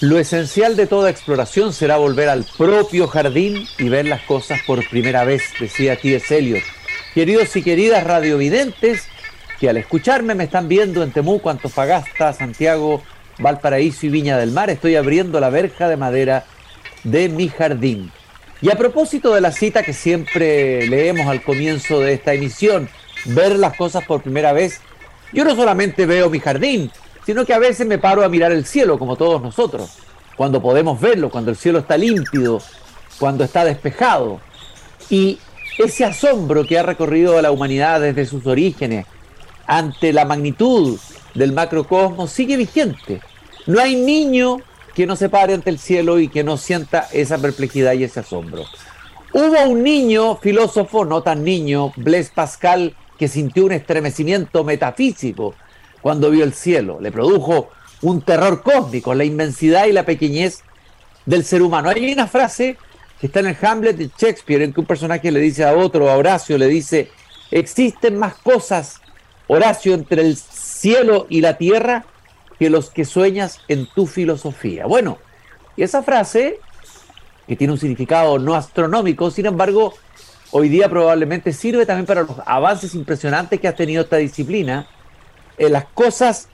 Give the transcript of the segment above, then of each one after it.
Lo esencial de toda exploración será volver al propio jardín y ver las cosas por primera vez, decía T.S. Eliot. Queridos y queridas radiovidentes, que al escucharme me están viendo en Temuco, Antofagasta, Santiago, Valparaíso y Viña del Mar, estoy abriendo la verja de madera de mi jardín. Y a propósito de la cita que siempre leemos al comienzo de esta emisión, ver las cosas por primera vez, yo no solamente veo mi jardín, sino que a veces me paro a mirar el cielo, como todos nosotros, cuando podemos verlo, cuando el cielo está límpido, cuando está despejado. Y ese asombro que ha recorrido a la humanidad desde sus orígenes ante la magnitud del macrocosmos sigue vigente. No hay niño que no se pare ante el cielo y que no sienta esa perplejidad y ese asombro. Hubo un niño filósofo, no tan niño, Blaise Pascal, que sintió un estremecimiento metafísico cuando vio el cielo. Le produjo un terror cósmico, la inmensidad y la pequeñez del ser humano. Hay una frase que está en el Hamlet de Shakespeare, en que un personaje le dice a otro, a Horacio, le dice, existen más cosas, Horacio, entre el cielo y la tierra que los que sueñas en tu filosofía. Bueno, y esa frase, que tiene un significado no astronómico, sin embargo, hoy día probablemente sirve también para los avances impresionantes que ha tenido esta disciplina, eh, las cosas,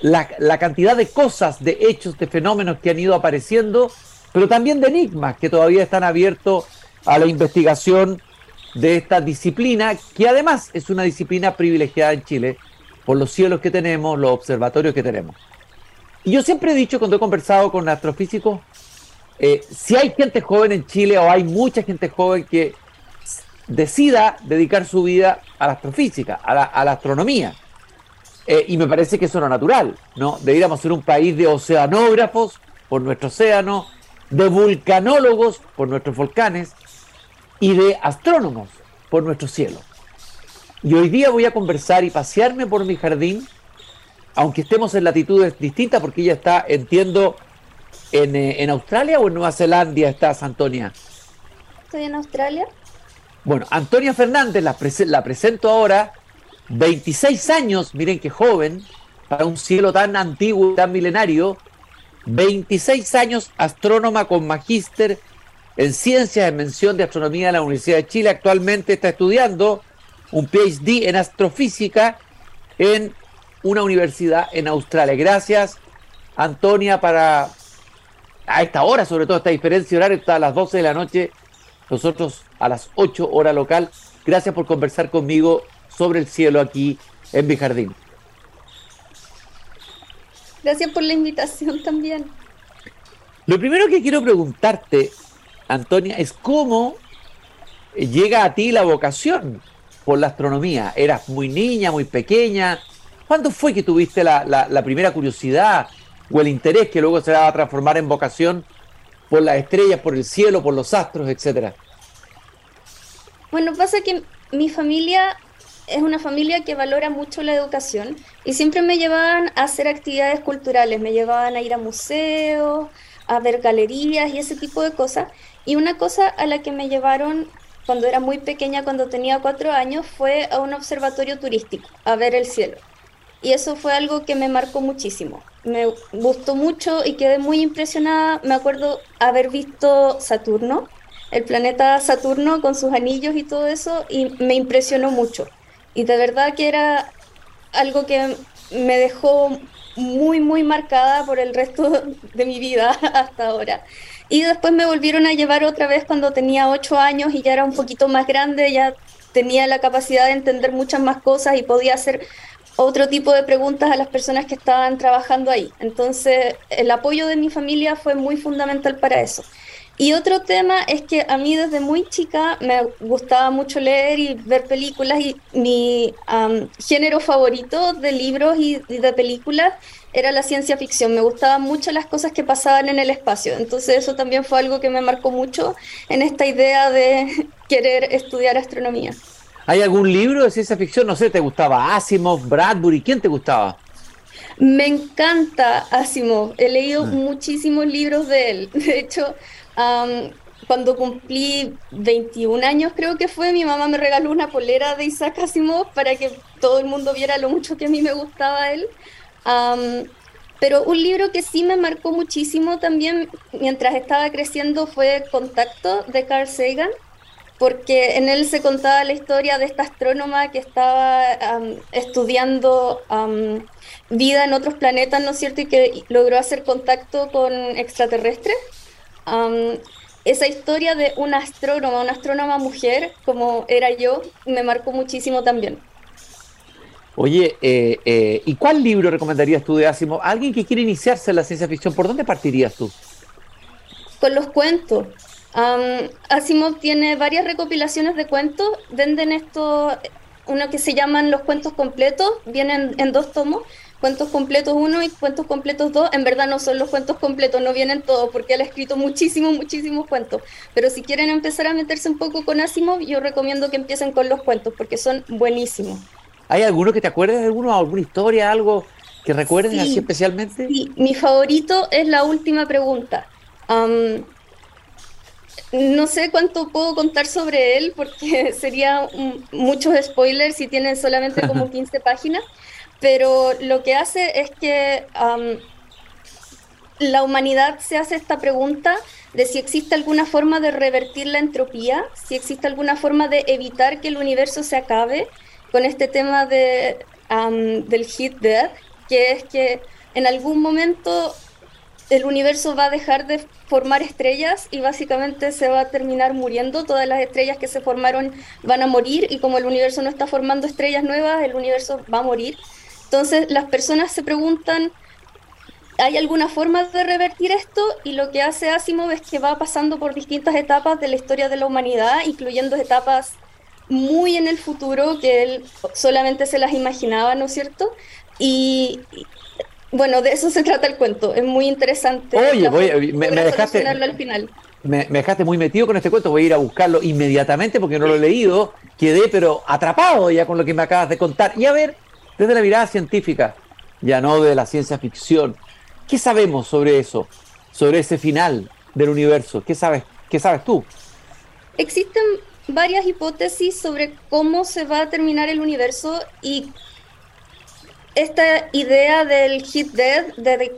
la, la cantidad de cosas, de hechos, de fenómenos que han ido apareciendo, pero también de enigmas que todavía están abiertos a la investigación de esta disciplina, que además es una disciplina privilegiada en Chile por los cielos que tenemos, los observatorios que tenemos. Y yo siempre he dicho cuando he conversado con astrofísicos, eh, si hay gente joven en Chile o hay mucha gente joven que decida dedicar su vida a la astrofísica, a la astronomía, eh, y me parece que eso es natural, ¿no? Deberíamos ser un país de oceanógrafos por nuestro océano, de vulcanólogos por nuestros volcanes y de astrónomos por nuestro cielo. Y hoy día voy a conversar y pasearme por mi jardín, aunque estemos en latitudes distintas, porque ella está, entiendo, en, eh, en Australia o en Nueva Zelanda estás, Antonia. Estoy en Australia. Bueno, Antonia Fernández, la, la presento ahora, 26 años, miren qué joven, para un cielo tan antiguo y tan milenario, 26 años astrónoma con magíster en ciencias de mención de astronomía en la Universidad de Chile. Actualmente está estudiando un PhD en astrofísica en una universidad en Australia. Gracias, Antonia, para a esta hora, sobre todo esta diferencia horaria, está a las 12 de la noche, nosotros a las 8 hora local. Gracias por conversar conmigo sobre el cielo aquí en mi jardín. Gracias por la invitación también. Lo primero que quiero preguntarte, Antonia, es cómo llega a ti la vocación por la astronomía. Eras muy niña, muy pequeña. ¿Cuándo fue que tuviste la, la primera curiosidad o el interés que luego se va a transformar en vocación por las estrellas, por el cielo, por los astros, etcétera? Bueno, pasa que mi familia es una familia que valora mucho la educación y siempre me llevaban a hacer actividades culturales, me llevaban a ir a museos, a ver galerías y ese tipo de cosas. Y una cosa a la que me llevaron cuando era muy pequeña, cuando tenía cuatro años, fue a un observatorio turístico, a ver el cielo. Y eso fue algo que me marcó muchísimo. Me gustó mucho y quedé muy impresionada. Me acuerdo haber visto Saturno, el planeta Saturno con sus anillos y todo eso, y me impresionó mucho. Y de verdad que era algo que me dejó muy, muy marcada por el resto de mi vida hasta ahora. Y después me volvieron a llevar otra vez cuando tenía ocho años y ya era un poquito más grande, ya tenía la capacidad de entender muchas más cosas y podía hacer otro tipo de preguntas a las personas que estaban trabajando ahí. Entonces, el apoyo de mi familia fue muy fundamental para eso. Y otro tema es que a mí desde muy chica me gustaba mucho leer y ver películas y mi género favorito de libros y, de películas era la ciencia ficción. Me gustaban mucho las cosas que pasaban en el espacio. Entonces eso también fue algo que me marcó mucho en esta idea de querer estudiar astronomía. ¿Hay algún libro de ciencia ficción? No sé, ¿te gustaba Asimov, Bradbury? ¿Quién te gustaba? Me encanta Asimov. He leído mm. muchísimos libros de él. De hecho, cuando cumplí 21 años, creo que fue, mi mamá me regaló una polera de Isaac Asimov para que todo el mundo viera lo mucho que a mí me gustaba él. Pero un libro que sí me marcó muchísimo también mientras estaba creciendo fue Contacto de Carl Sagan, porque en él se contaba la historia de esta astrónoma que estaba estudiando vida en otros planetas, ¿no es cierto? Y que logró hacer contacto con extraterrestres. Esa historia de una astrónoma, una astrónoma mujer, como era yo, me marcó muchísimo también. Oye, eh, eh, ¿y cuál libro recomendarías tú de Asimov? Alguien que quiere iniciarse en la ciencia ficción, ¿por dónde partirías tú? Con los cuentos. Asimov tiene varias recopilaciones de cuentos. Venden esto, uno que se llaman los cuentos completos, vienen en dos tomos. Cuentos completos 1 y cuentos completos 2, en verdad no son los cuentos completos, no vienen todos, porque él ha escrito muchísimos, muchísimos cuentos. Pero si quieren empezar a meterse un poco con Asimov, yo recomiendo que empiecen con los cuentos, porque son buenísimos. ¿Hay alguno que te acuerdes de alguno, alguna historia, algo que recuerden así especialmente? Sí, mi favorito es la última pregunta. no sé cuánto puedo contar sobre él porque sería muchos spoilers si tienen solamente como 15 páginas, pero lo que hace es que la humanidad se hace esta pregunta de si existe alguna forma de revertir la entropía, si existe alguna forma de evitar que el universo se acabe con este tema de, del hit death, que es que en algún momento el universo va a dejar de formar estrellas y básicamente se va a terminar muriendo. Todas las estrellas que se formaron van a morir y como el universo no está formando estrellas nuevas, el universo va a morir. Entonces las personas se preguntan, ¿hay alguna forma de revertir esto? Y lo que hace Asimov es que va pasando por distintas etapas de la historia de la humanidad, incluyendo etapas muy en el futuro que él solamente se las imaginaba, ¿no es cierto? Y, bueno, de eso se trata el cuento, es muy interesante. Oye, voy, me, dejaste... Al final. Me, dejaste muy metido con este cuento, voy a ir a buscarlo inmediatamente porque no lo he leído, quedé pero atrapado ya con lo que me acabas de contar. Y a ver, desde la mirada científica, ya no de la ciencia ficción, ¿qué sabemos sobre eso? Sobre ese final del universo, ¿qué sabes, qué sabes tú? Existen varias hipótesis sobre cómo se va a terminar el universo y esta idea del hit dead, de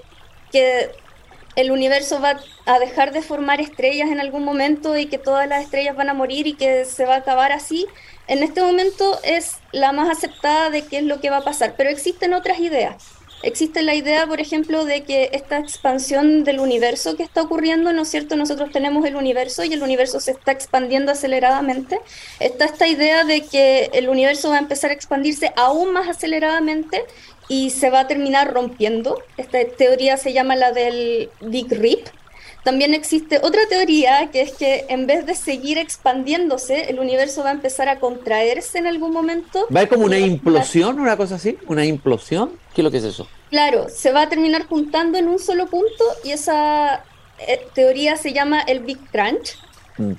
que el universo va a dejar de formar estrellas en algún momento y que todas las estrellas van a morir y que se va a acabar así, en este momento es la más aceptada de qué es lo que va a pasar, pero existen otras ideas. Existe la idea, por ejemplo, de que esta expansión del universo que está ocurriendo, ¿no es cierto? Nosotros tenemos el universo y el universo se está expandiendo aceleradamente. Está esta idea de que el universo va a empezar a expandirse aún más aceleradamente y se va a terminar rompiendo. Esta teoría se llama la del Big Rip. También existe otra teoría que es que en vez de seguir expandiéndose, el universo va a empezar a contraerse en algún momento. ¿Va a como una implosión, una cosa así? ¿Una implosión? ¿Qué es lo que es eso? Claro, se va a terminar juntando en un solo punto y esa eh, teoría se llama el Big Crunch. Mm.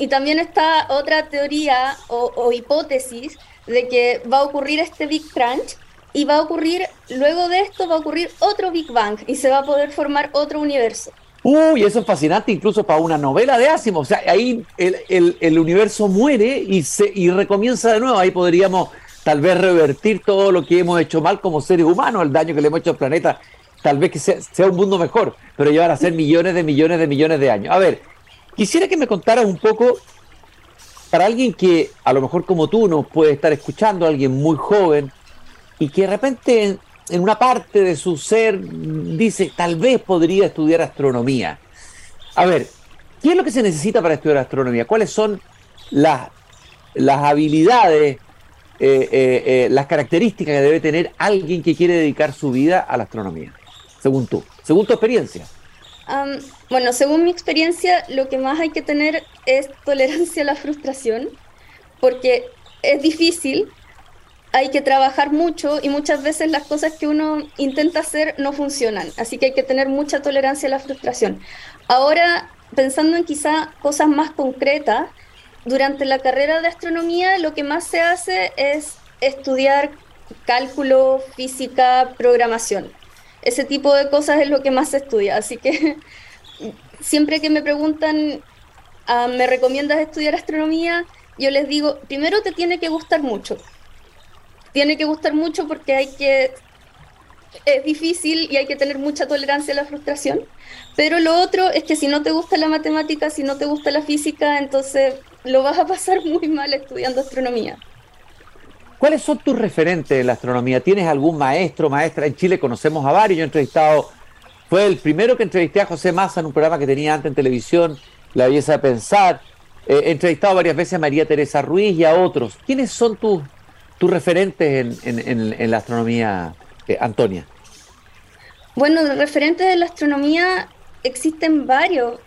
y también está otra teoría o, hipótesis de que va a ocurrir este Big Crunch y va a ocurrir, luego de esto va a ocurrir otro Big Bang y se va a poder formar otro universo. Uy, eso es fascinante incluso para una novela de Asimov. O sea, ahí el, universo muere y, se, y recomienza de nuevo. Ahí podríamos tal vez revertir todo lo que hemos hecho mal como seres humanos, el daño que le hemos hecho al planeta, tal vez que sea, un mundo mejor, pero llevar a ser millones de millones de millones de años. A ver, quisiera que me contaras un poco, para alguien que a lo mejor como tú nos puede estar escuchando, alguien muy joven, y que de repente en, una parte de su ser dice, tal vez podría estudiar astronomía. A ver, ¿qué es lo que se necesita para estudiar astronomía? ¿Cuáles son las, las habilidades eh, eh, eh, las características que debe tener alguien que quiere dedicar su vida a la astronomía, según tú, según tu experiencia? bueno, según mi experiencia, lo que más hay que tener es tolerancia a la frustración, porque es difícil, hay que trabajar mucho y muchas veces las cosas que uno intenta hacer no funcionan, así que hay que tener mucha tolerancia a la frustración. Ahora, pensando en quizá cosas más concretas, durante la carrera de astronomía lo que más se hace es estudiar cálculo, física, programación. Ese tipo de cosas es lo que más se estudia. Así que siempre que me preguntan, ah, ¿me recomiendas estudiar astronomía? Yo les digo, primero te tiene que gustar mucho. Tiene que gustar mucho porque hay que es difícil y hay que tener mucha tolerancia a la frustración. Pero lo otro es que si no te gusta la matemática, si no te gusta la física, entonces lo vas a pasar muy mal estudiando astronomía. ¿Cuáles son tus referentes en la astronomía? ¿Tienes algún maestro, maestra? En Chile conocemos a varios. Yo he entrevistado, fue el primero que entrevisté a José Massa en un programa que tenía antes en televisión, La belleza de pensar. Eh, he entrevistado varias veces a María Teresa Ruiz y a otros. ¿Quiénes son tus, tus referentes en, la astronomía, eh, Antonia? Bueno, referentes de la astronomía existen varios.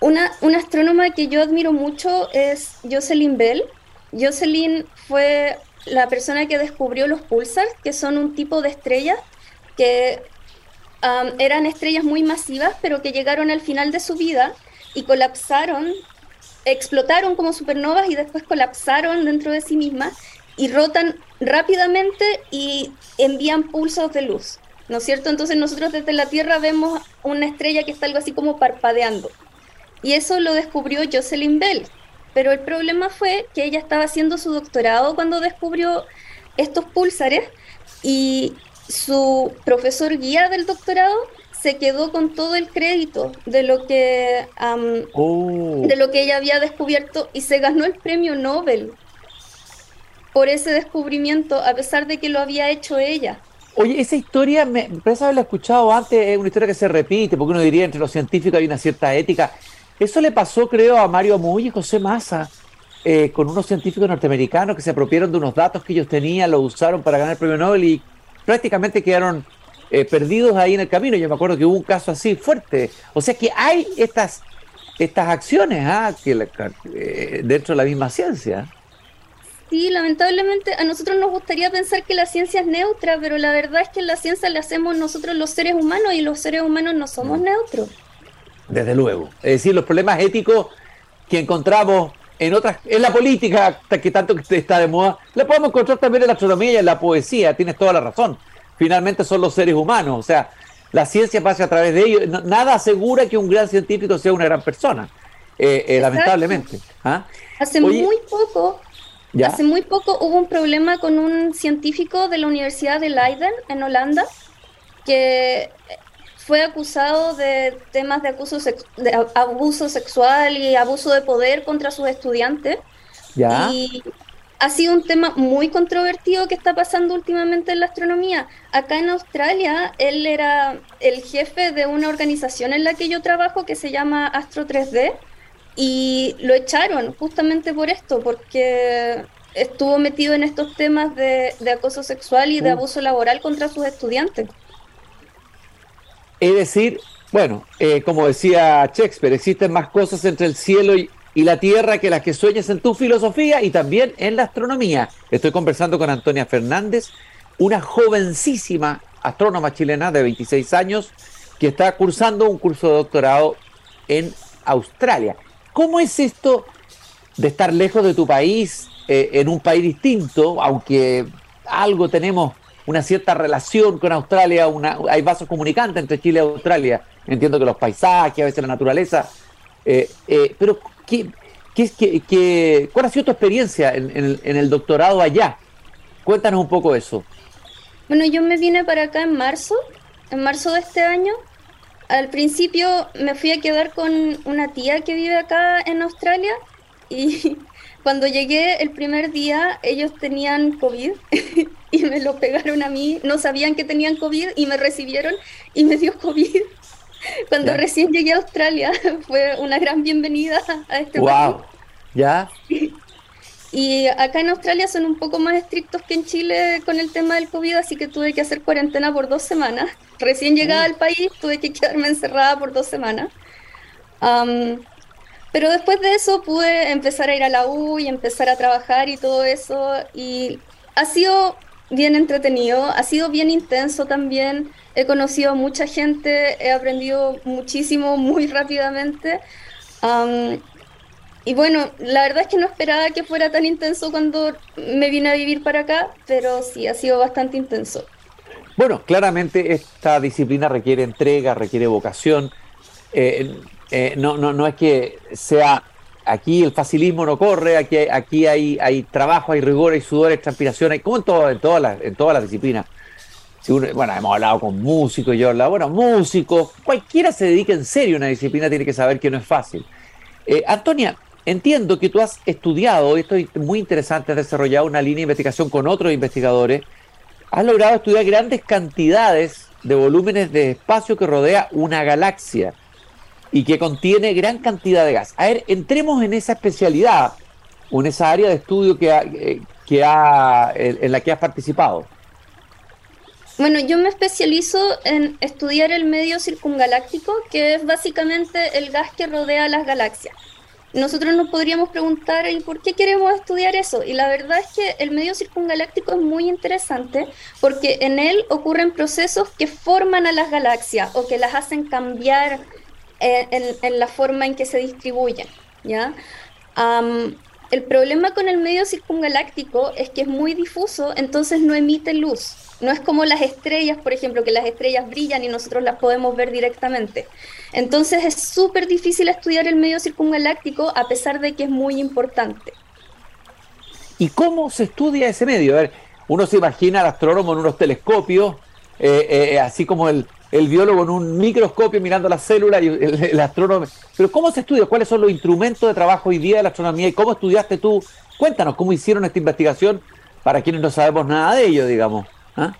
una, una astrónoma que yo admiro mucho es Jocelyn Bell Jocelyn fue la persona que descubrió los pulsars, que son un tipo de estrellas que eran estrellas muy masivas, pero que llegaron al final de su vida y colapsaron, explotaron como supernovas y después colapsaron dentro de sí mismas y rotan rápidamente y envían pulsos de luz. ¿No es cierto? Entonces nosotros desde la Tierra vemos una estrella que está algo así como parpadeando. Y eso lo descubrió Jocelyn Bell, pero el problema fue que ella estaba haciendo su doctorado cuando descubrió estos púlsares y su profesor guía del doctorado se quedó con todo el crédito de lo que oh. de lo que ella había descubierto y se ganó el premio Nobel por ese descubrimiento a pesar de que lo había hecho ella. Oye, esa historia me parece haberla escuchado antes, es una historia que se repite, porque uno diría entre los científicos hay una cierta ética. Eso le pasó, creo, a Mario Muy y José Massa, eh, con unos científicos norteamericanos que se apropiaron de unos datos que ellos tenían, lo usaron para ganar el premio Nobel y prácticamente quedaron eh, perdidos ahí en el camino. Yo me acuerdo que hubo un caso así fuerte. O sea que hay estas, estas acciones ¿ah? que, eh, dentro de la misma ciencia. Sí, lamentablemente a nosotros nos gustaría pensar que la ciencia es neutra, pero la verdad es que la ciencia la hacemos nosotros los seres humanos y los seres humanos no somos mm. neutros desde luego. Es decir, los problemas éticos que encontramos en otras, en la política, que tanto está de moda, la podemos encontrar también en la astronomía y en la poesía, tienes toda la razón. Finalmente son los seres humanos, o sea, la ciencia pasa a través de ellos. nada asegura que un gran científico sea una gran persona, eh, eh, lamentablemente. ¿ah? Hace muy poco, hace muy poco hubo un problema con un científico de la Universidad de Leiden en Holanda que fue acusado de temas de, abuso, de abuso sexual y abuso de poder contra sus estudiantes. ¿Ya? Y ha sido un tema muy controvertido que está pasando últimamente en la astronomía. Acá en Australia, él era el jefe de una organización en la que yo trabajo que se llama Astro 3D y lo echaron justamente por esto, porque estuvo metido en estos temas de, acoso sexual y de abuso laboral contra sus estudiantes. Es decir, bueno, eh, como decía Shakespeare, existen más cosas entre el cielo y, la tierra que las que sueñas en tu filosofía y también en la astronomía. Estoy conversando con Antonia Fernández, una jovencísima astrónoma chilena de 26 años que está cursando un curso de doctorado en Australia. ¿Cómo es esto de estar lejos de tu país, eh, en un país distinto, aunque algo tenemos una cierta relación con Australia, hay vasos comunicantes entre Chile y Australia. Entiendo que los paisajes, a veces la naturaleza. Eh, eh, pero, ¿qué, qué, qué, ¿cuál ha sido tu experiencia en, en, el, doctorado allá? Cuéntanos un poco eso. Bueno, yo me vine para acá en marzo, en marzo de este año. Al principio me fui a quedar con una tía que vive acá en Australia y cuando llegué el primer día ellos tenían COVID y me lo pegaron a mí, no sabían que tenían COVID y me recibieron y me dio COVID. Cuando recién llegué a Australia fue una gran bienvenida a este wow. ¿Ya? Y acá en Australia son un poco más estrictos que en Chile con el tema del COVID, así que tuve que hacer cuarentena por dos semanas. Recién llegada mm. al país tuve que quedarme encerrada por dos semanas. pero después de eso pude empezar a ir a la U y empezar a trabajar y todo eso. Y ha sido bien entretenido, ha sido bien intenso también, he conocido a mucha gente, he aprendido muchísimo muy rápidamente. y bueno, la verdad es que no esperaba que fuera tan intenso cuando me vine a vivir para acá, pero sí, ha sido bastante intenso. Bueno, claramente esta disciplina requiere entrega, requiere vocación. Eh, eh, no, no, no es que sea aquí el facilismo no corre, aquí, aquí hay, hay trabajo, hay rigor, hay sudor, hay transpiración, hay como en, todo, en, todas las, en todas las disciplinas. bueno, hemos hablado con músicos, yo he hablado, bueno, músicos, cualquiera se dedique en serio a una disciplina tiene que saber que no es fácil. Eh, Antonia, entiendo que tú has estudiado, esto es muy interesante, has desarrollado una línea de investigación con otros investigadores, has logrado estudiar grandes cantidades de volúmenes de espacio que rodea una galaxia y que contiene gran cantidad de gas. A ver, entremos en esa especialidad en esa área de estudio que, eh, que ha, en la que has participado. Bueno, yo me especializo en estudiar el medio circungaláctico, que es básicamente el gas que rodea las galaxias. Nosotros nos podríamos preguntar, ¿y por qué queremos estudiar eso? Y la verdad es que el medio circungaláctico es muy interesante porque en él ocurren procesos que forman a las galaxias o que las hacen cambiar en, la forma en que se distribuyen. ¿ya? el problema con el medio circungaláctico es que es muy difuso, entonces no emite luz. No es como las estrellas, por ejemplo, que las estrellas brillan y nosotros las podemos ver directamente. Entonces es súper difícil estudiar el medio circungaláctico a pesar de que es muy importante. ¿Y cómo se estudia ese medio? A ver, uno se imagina al astrónomo en unos telescopios, eh, eh, así como el, biólogo en un microscopio mirando las células y el, astrónomo. Pero ¿cómo se estudia? ¿Cuáles son los instrumentos de trabajo hoy día de la astronomía? ¿Y cómo estudiaste tú? Cuéntanos, ¿cómo hicieron esta investigación para quienes no sabemos nada de ello, digamos? ¿Ah?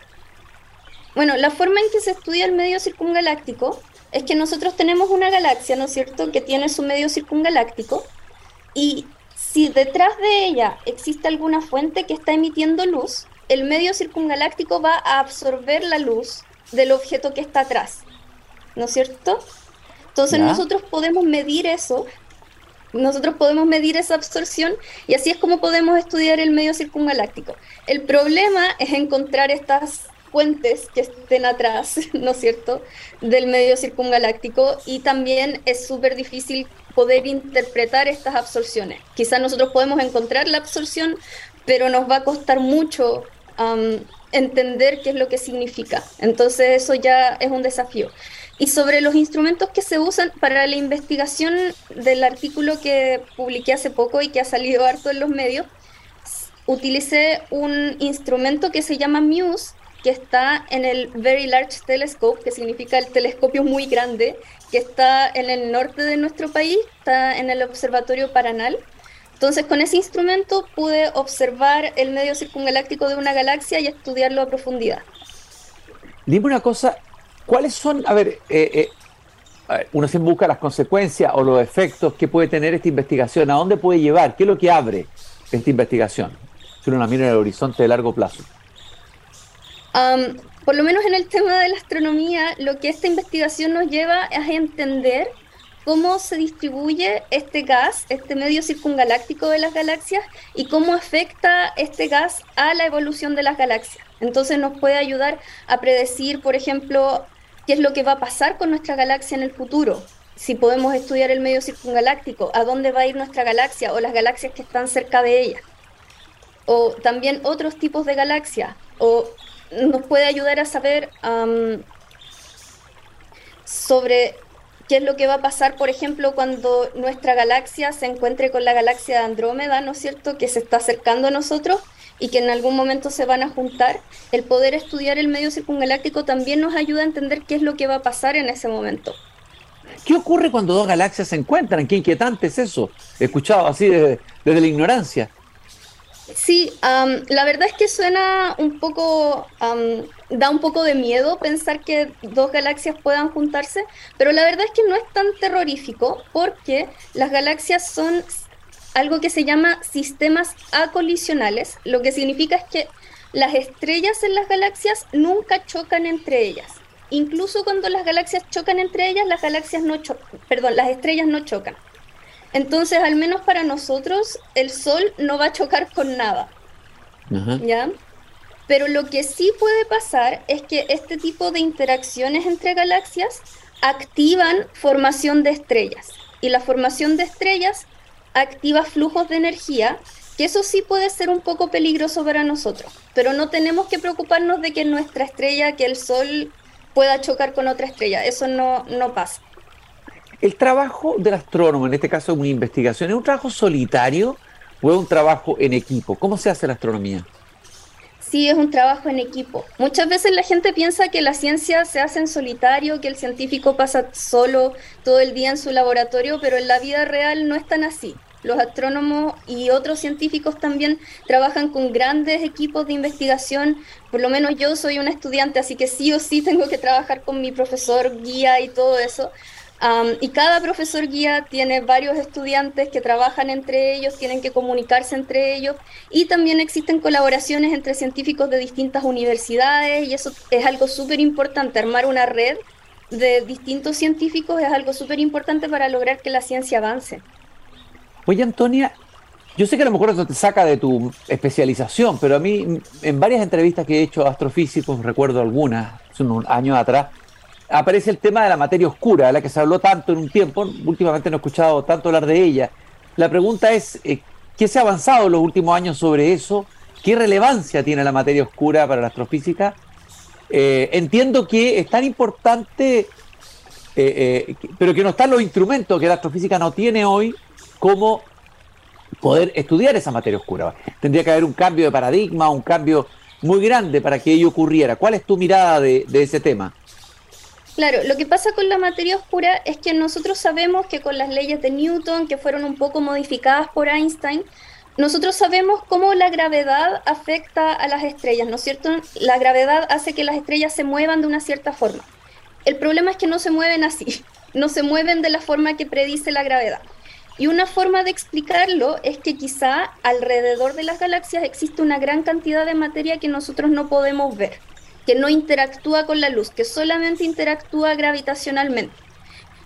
Bueno, la forma en que se estudia el medio circungaláctico es que nosotros tenemos una galaxia, ¿no es cierto?, que tiene su medio circungaláctico y si detrás de ella existe alguna fuente que está emitiendo luz, el medio circungaláctico va a absorber la luz del objeto que está atrás, ¿no es cierto? Entonces nosotros podemos medir eso, nosotros podemos medir esa absorción y así es como podemos estudiar el medio circungaláctico. El problema es encontrar estas fuentes que estén atrás, ¿no es cierto?, del medio circungaláctico y también es súper difícil poder interpretar estas absorciones. Quizás nosotros podemos encontrar la absorción, pero nos va a costar mucho entender qué es lo que significa. Entonces eso ya es un desafío. Y sobre los instrumentos que se usan para la investigación del artículo que publiqué hace poco y que ha salido harto en los medios, utilicé un instrumento que se llama MUSE, que está en el Very Large Telescope, que significa el telescopio muy grande, que está en el norte de nuestro país, está en el Observatorio Paranal. Entonces, con ese instrumento pude observar el medio circungaláctico de una galaxia y estudiarlo a profundidad. Dime una cosa, ¿Cuáles son, a ver, eh, eh, uno se busca las consecuencias o los efectos que puede tener esta investigación? ¿A dónde puede llevar? ¿Qué es lo que abre esta investigación? Si uno la mira en el horizonte de largo plazo. por lo menos en el tema de la astronomía, lo que esta investigación nos lleva es a entender cómo se distribuye este gas, este medio circungaláctico de las galaxias y cómo afecta este gas a la evolución de las galaxias. Entonces nos puede ayudar a predecir, por ejemplo, qué es lo que va a pasar con nuestra galaxia en el futuro. Si podemos estudiar el medio circungaláctico, a dónde va a ir nuestra galaxia o las galaxias que están cerca de ella. O también otros tipos de galaxias. O nos puede ayudar a saber sobre qué es lo que va a pasar, por ejemplo, cuando nuestra galaxia se encuentre con la galaxia de Andrómeda, ¿no es cierto?, que se está acercando a nosotros y que en algún momento se van a juntar, el poder estudiar el medio circungaláctico también nos ayuda a entender qué es lo que va a pasar en ese momento. ¿Qué ocurre cuando dos galaxias se encuentran? Qué inquietante es eso. Escuchado así desde, la ignorancia. Sí, la verdad es que suena un poco, da un poco de miedo pensar que dos galaxias puedan juntarse, pero la verdad es que no es tan terrorífico porque las galaxias son algo que se llama sistemas acolisionales, lo que significa es que las estrellas en las galaxias nunca chocan entre ellas. Incluso cuando las galaxias chocan entre ellas, las galaxias no perdón, las estrellas no chocan. Entonces, al menos para nosotros, el Sol no va a chocar con nada. ¿Ya? Pero lo que sí puede pasar es que este tipo de interacciones entre galaxias activan formación de estrellas. Y la formación de estrellas activa flujos de energía, que eso sí puede ser un poco peligroso para nosotros, pero no tenemos que preocuparnos de que nuestra estrella, que el Sol pueda chocar con otra estrella, eso no, no pasa. El trabajo del astrónomo, en este caso una investigación, ¿es un trabajo solitario o es un trabajo en equipo? ¿Cómo se hace la astronomía? Sí, es un trabajo en equipo. Muchas veces la gente piensa que la ciencia se hace en solitario, que el científico pasa solo todo el día en su laboratorio, pero en la vida real no es tan así. Los astrónomos y otros científicos también trabajan con grandes equipos de investigación. Por lo menos yo soy una estudiante, así que sí o sí tengo que trabajar con mi profesor, guía y todo eso y cada profesor guía tiene varios estudiantes que trabajan entre ellos, tienen que comunicarse entre ellos y también existen colaboraciones entre científicos de distintas universidades y eso es algo súper importante, armar una red de distintos científicos es algo súper importante para lograr que la ciencia avance. Oye, Antonia, yo sé que a lo mejor eso te saca de tu especialización, pero a mí en varias entrevistas que he hecho a astrofísicos, recuerdo algunas, unos años atrás, aparece el tema de la materia oscura, de la que se habló tanto en un tiempo, últimamente no he escuchado tanto hablar de ella. La pregunta es, eh, ¿qué se ha avanzado en los últimos años sobre eso? ¿Qué relevancia tiene la materia oscura para la astrofísica? Eh, entiendo que es tan importante, eh, pero que no están los instrumentos que la astrofísica no tiene hoy como poder estudiar esa materia oscura. Tendría que haber un cambio de paradigma, un cambio muy grande para que ello ocurriera. ¿Cuál es tu mirada de ese tema? Claro, lo que pasa con la materia oscura es que nosotros sabemos que con las leyes de Newton, que fueron un poco modificadas por Einstein, nosotros sabemos cómo la gravedad afecta a las estrellas, ¿no es cierto? La gravedad hace que las estrellas se muevan de una cierta forma. El problema es que no se mueven así, no se mueven de la forma que predice la gravedad. Y una forma de explicarlo es que quizá alrededor de las galaxias existe una gran cantidad de materia que nosotros no podemos ver que no interactúa con la luz, que solamente interactúa gravitacionalmente.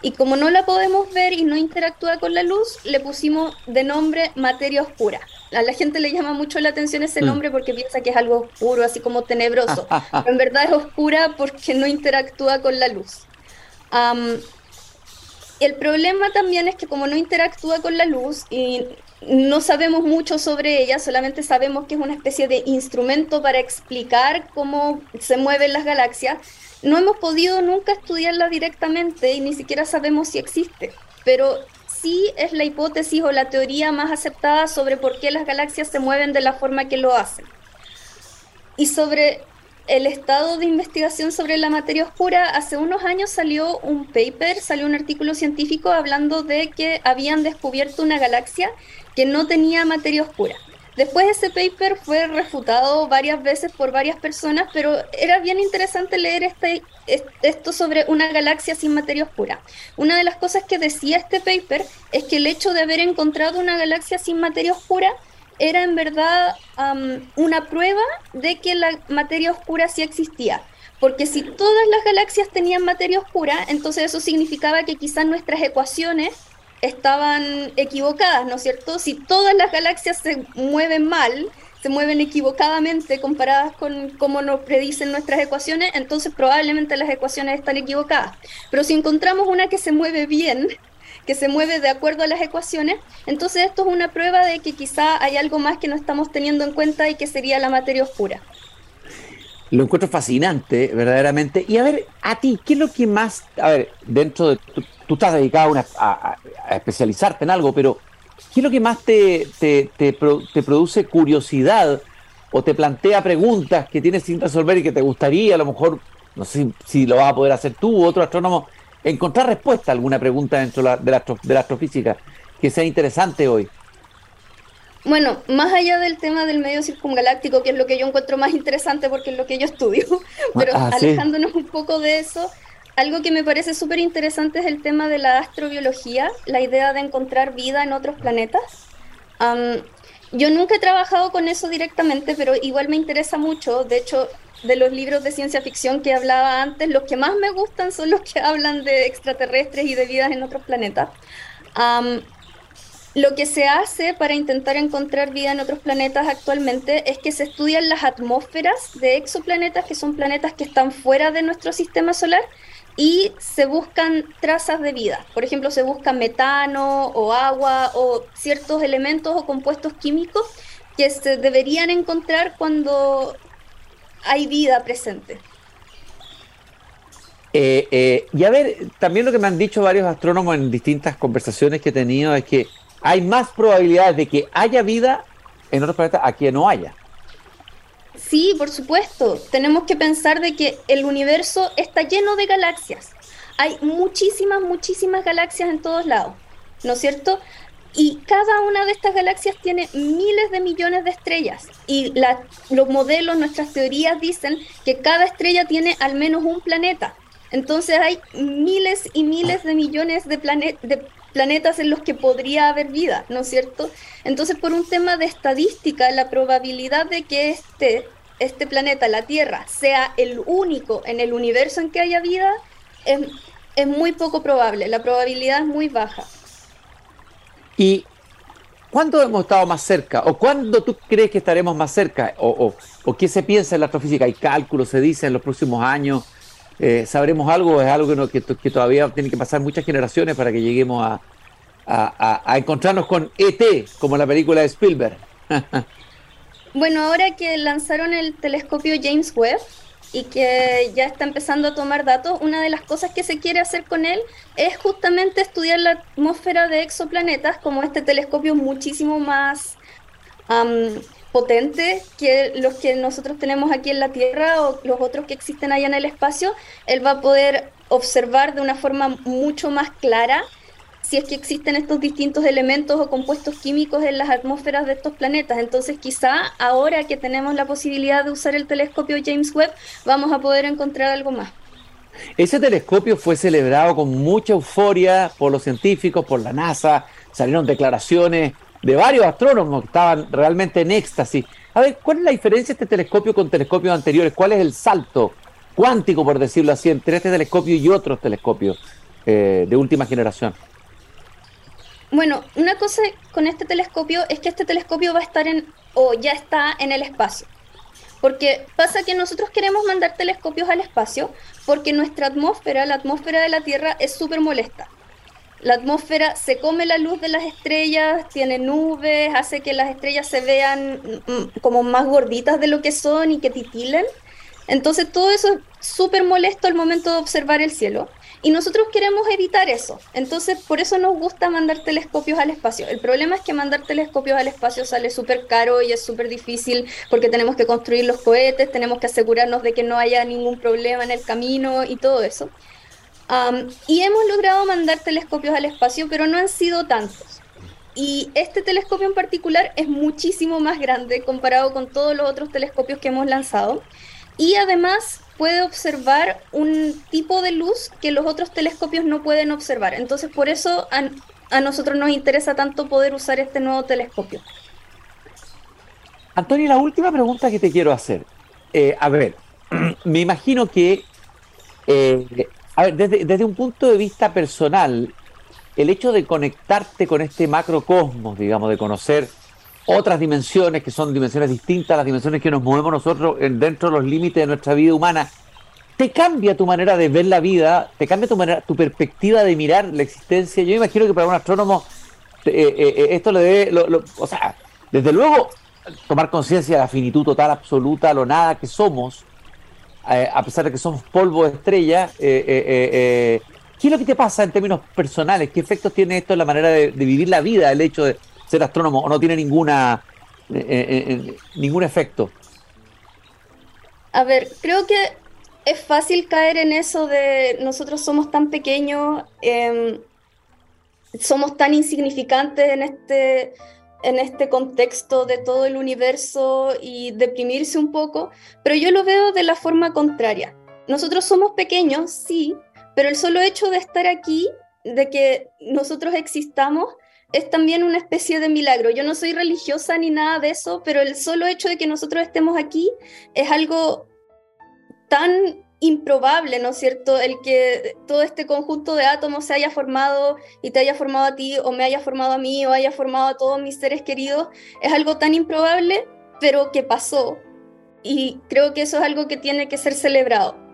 Y como no la podemos ver y no interactúa con la luz, le pusimos de nombre materia oscura. A la gente le llama mucho la atención ese mm. nombre porque piensa que es algo oscuro, así como tenebroso. Pero en verdad es oscura porque no interactúa con la luz. el problema también es que como no interactúa con la luz y no sabemos mucho sobre ella, solamente sabemos que es una especie de instrumento para explicar cómo se mueven las galaxias. No hemos podido nunca estudiarla directamente y ni siquiera sabemos si existe, pero sí es la hipótesis o la teoría más aceptada sobre por qué las galaxias se mueven de la forma que lo hacen. Y sobre el estado de investigación sobre la materia oscura, hace unos años salió un paper, salió un artículo científico hablando de que habían descubierto una galaxia que no tenía materia oscura. Después ese paper fue refutado varias veces por varias personas, pero era bien interesante leer este, esto sobre una galaxia sin materia oscura. Una de las cosas que decía este paper es que el hecho de haber encontrado una galaxia sin materia oscura era en verdad una prueba de que la materia oscura sí existía. Porque si todas las galaxias tenían materia oscura, entonces eso significaba que quizás nuestras ecuaciones estaban equivocadas, ¿no es cierto? Si todas las galaxias se mueven mal, se mueven equivocadamente comparadas con cómo nos predicen nuestras ecuaciones, entonces probablemente las ecuaciones están equivocadas. Pero si encontramos una que se mueve bien, que se mueve de acuerdo a las ecuaciones, entonces esto es una prueba de que quizá hay algo más que no estamos teniendo en cuenta y que sería la materia oscura. Lo encuentro fascinante, verdaderamente. Y a ver, a ti, ¿qué es lo que más, a ver, dentro de, tú, estás dedicado a, especializarte en algo, pero ¿qué es lo que más te, te, produce curiosidad o te plantea preguntas que tienes sin resolver y que te gustaría, a lo mejor, no sé si lo vas a poder hacer tú u otro astrónomo, encontrar respuesta a alguna pregunta dentro de la, de la astrofísica que sea interesante hoy. Bueno, más allá del tema del medio circungaláctico, que es lo que yo encuentro más interesante porque es lo que yo estudio, pero ah, alejándonos un poco de eso, algo que me parece súper interesante es el tema de la astrobiología, la idea de encontrar vida en otros planetas. yo nunca he trabajado con eso directamente, pero igual me interesa mucho. De hecho, de los libros de ciencia ficción que hablaba antes, los que más me gustan son los que hablan de extraterrestres y de vidas en otros planetas. lo que se hace para intentar encontrar vida en otros planetas actualmente es que se estudian las atmósferas de exoplanetas, que son planetas que están fuera de nuestro sistema solar, y se buscan trazas de vida. Por ejemplo, se busca metano o agua o ciertos elementos o compuestos químicos que se deberían encontrar cuando hay vida presente. Eh, eh, y a ver, también lo que me han dicho varios astrónomos en distintas conversaciones que he tenido es que hay más probabilidades de que haya vida en otros planetas a que no haya. Sí, por supuesto. Tenemos que pensar de que el universo está lleno de galaxias. Hay muchísimas, muchísimas galaxias en todos lados, ¿no es cierto? Y cada una de estas galaxias tiene miles de millones de estrellas. Y los modelos, nuestras teorías dicen que cada estrella tiene al menos un planeta. Entonces hay miles y miles de millones de, de planetas en los que podría haber vida, ¿no es cierto? Entonces, por un tema de estadística, la probabilidad de que este, este planeta, la Tierra, sea el único en el universo en que haya vida es, es muy poco probable. La probabilidad es muy baja. ¿Y cuándo hemos estado más cerca? ¿O cuándo tú crees que estaremos más cerca? ¿O, o, qué se piensa en la astrofísica? ¿Hay cálculos, se dice, en los próximos años? Eh, ¿Sabremos algo? ¿Es algo que, que, todavía tiene que pasar muchas generaciones para que lleguemos a, a, encontrarnos con ET, como la película de Spielberg? bueno, ahora que lanzaron el telescopio James Webb, y que ya está empezando a tomar datos, una de las cosas que se quiere hacer con él es justamente estudiar la atmósfera de exoplanetas, como este telescopio muchísimo más potente que los que nosotros tenemos aquí en la Tierra o los otros que existen allá en el espacio. Él va a poder observar de una forma mucho más clara si es que existen estos distintos elementos o compuestos químicos en las atmósferas de estos planetas. Entonces quizá ahora que tenemos la posibilidad de usar el telescopio James Webb, vamos a poder encontrar algo más. Ese telescopio fue celebrado con mucha euforia por los científicos, por la NASA, salieron declaraciones de varios astrónomos que estaban realmente en éxtasis. A ver, ¿cuál es la diferencia de este telescopio con telescopios anteriores? ¿Cuál es el salto cuántico, por decirlo así, entre este telescopio y otros telescopios eh, de última generación? Bueno, una cosa con este telescopio es que este telescopio va a estar en, o ya está en el espacio. Porque pasa que nosotros queremos mandar telescopios al espacio porque nuestra atmósfera, la atmósfera de la Tierra, es súper molesta. La atmósfera se come la luz de las estrellas, tiene nubes, hace que las estrellas se vean mm, mm, como más gorditas de lo que son y que titilen. Entonces todo eso es súper molesto al momento de observar el cielo. Y nosotros queremos evitar eso. Entonces, por eso nos gusta mandar telescopios al espacio. El problema es que mandar telescopios al espacio sale súper caro y es súper difícil porque tenemos que construir los cohetes, tenemos que asegurarnos de que no haya ningún problema en el camino y todo eso. y hemos logrado mandar telescopios al espacio, pero no han sido tantos. Y este telescopio en particular es muchísimo más grande comparado con todos los otros telescopios que hemos lanzado. Y además puede observar un tipo de luz que los otros telescopios no pueden observar. Entonces, por eso a, nosotros nos interesa tanto poder usar este nuevo telescopio. Antonio, la última pregunta que te quiero hacer. Eh, a ver, me imagino que, eh, a ver, desde, desde, un punto de vista personal, el hecho de conectarte con este macrocosmos, digamos, de conocer otras dimensiones que son dimensiones distintas a las dimensiones que nos movemos nosotros dentro de los límites de nuestra vida humana, te cambia tu manera de ver la vida, te cambia tu manera, tu perspectiva de mirar la existencia. Yo imagino que para un astrónomo eh, eh, eh, esto le debe, o sea, desde luego tomar conciencia de la finitud total, absoluta, lo nada que somos, a pesar de que somos polvo de estrella. ¿Qué es lo que te pasa en términos personales? ¿Qué efectos tiene esto en la manera de vivir la vida, el hecho de, ser astrónomo o no tiene ninguna eh, eh, eh, ningún efecto? A ver, creo que es fácil caer en eso de nosotros somos tan pequeños, em, somos tan insignificantes en este, en este contexto de todo el universo y deprimirse un poco, pero yo lo veo de la forma contraria. Nosotros somos pequeños, sí, pero el solo hecho de estar aquí, de que nosotros existamos, es también una especie de milagro. Yo no soy religiosa ni nada de eso, pero el solo hecho de que nosotros estemos aquí es algo tan improbable, ¿no es cierto? El que todo este conjunto de átomos se haya formado y te haya formado a ti o me haya formado a mí o haya formado a todos mis seres queridos, es algo tan improbable, pero que pasó. Y creo que eso es algo que tiene que ser celebrado.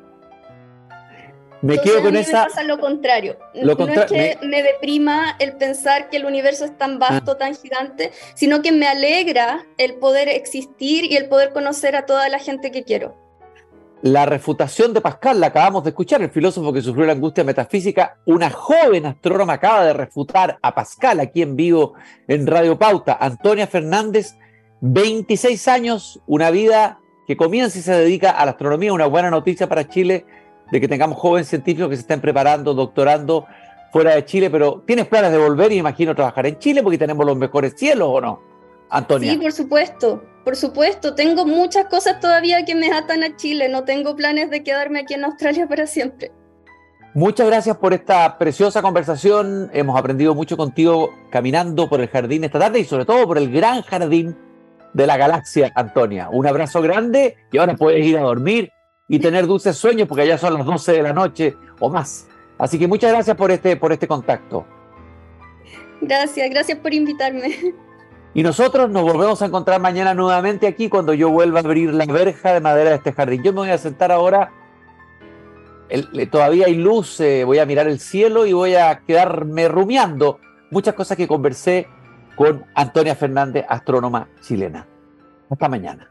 Me quedo con esa. Me pasa lo contrario. no es que me... deprima el pensar que el universo es tan vasto, ah. tan gigante, sino que me alegra el poder existir y el poder conocer a toda la gente que quiero. La refutación de Pascal la acabamos de escuchar, el filósofo que sufrió la angustia metafísica. Una joven astrónoma acaba de refutar a Pascal aquí en vivo en Radio Pauta. Antonia Fernández, 26 años, una vida que comienza y se dedica a la astronomía. Una buena noticia para Chile de que tengamos jóvenes científicos que se estén preparando, doctorando fuera de Chile, pero ¿tienes planes de volver y imagino trabajar en Chile porque tenemos los mejores cielos o no? Antonia. Sí, por supuesto, por supuesto. Tengo muchas cosas todavía que me atan a Chile. No tengo planes de quedarme aquí en Australia para siempre. Muchas gracias por esta preciosa conversación. Hemos aprendido mucho contigo caminando por el jardín esta tarde y sobre todo por el gran jardín de la galaxia, Antonia. Un abrazo grande y ahora puedes ir a dormir y tener dulces sueños porque ya son las 12 de la noche o más. Así que muchas gracias por este, por este contacto. Gracias, gracias por invitarme. Y nosotros nos volvemos a encontrar mañana nuevamente aquí cuando yo vuelva a abrir la verja de madera de este jardín. Yo me voy a sentar ahora todavía hay luz, eh, voy a mirar el cielo y voy a quedarme rumiando muchas cosas que conversé con Antonia Fernández, astrónoma chilena. Hasta mañana.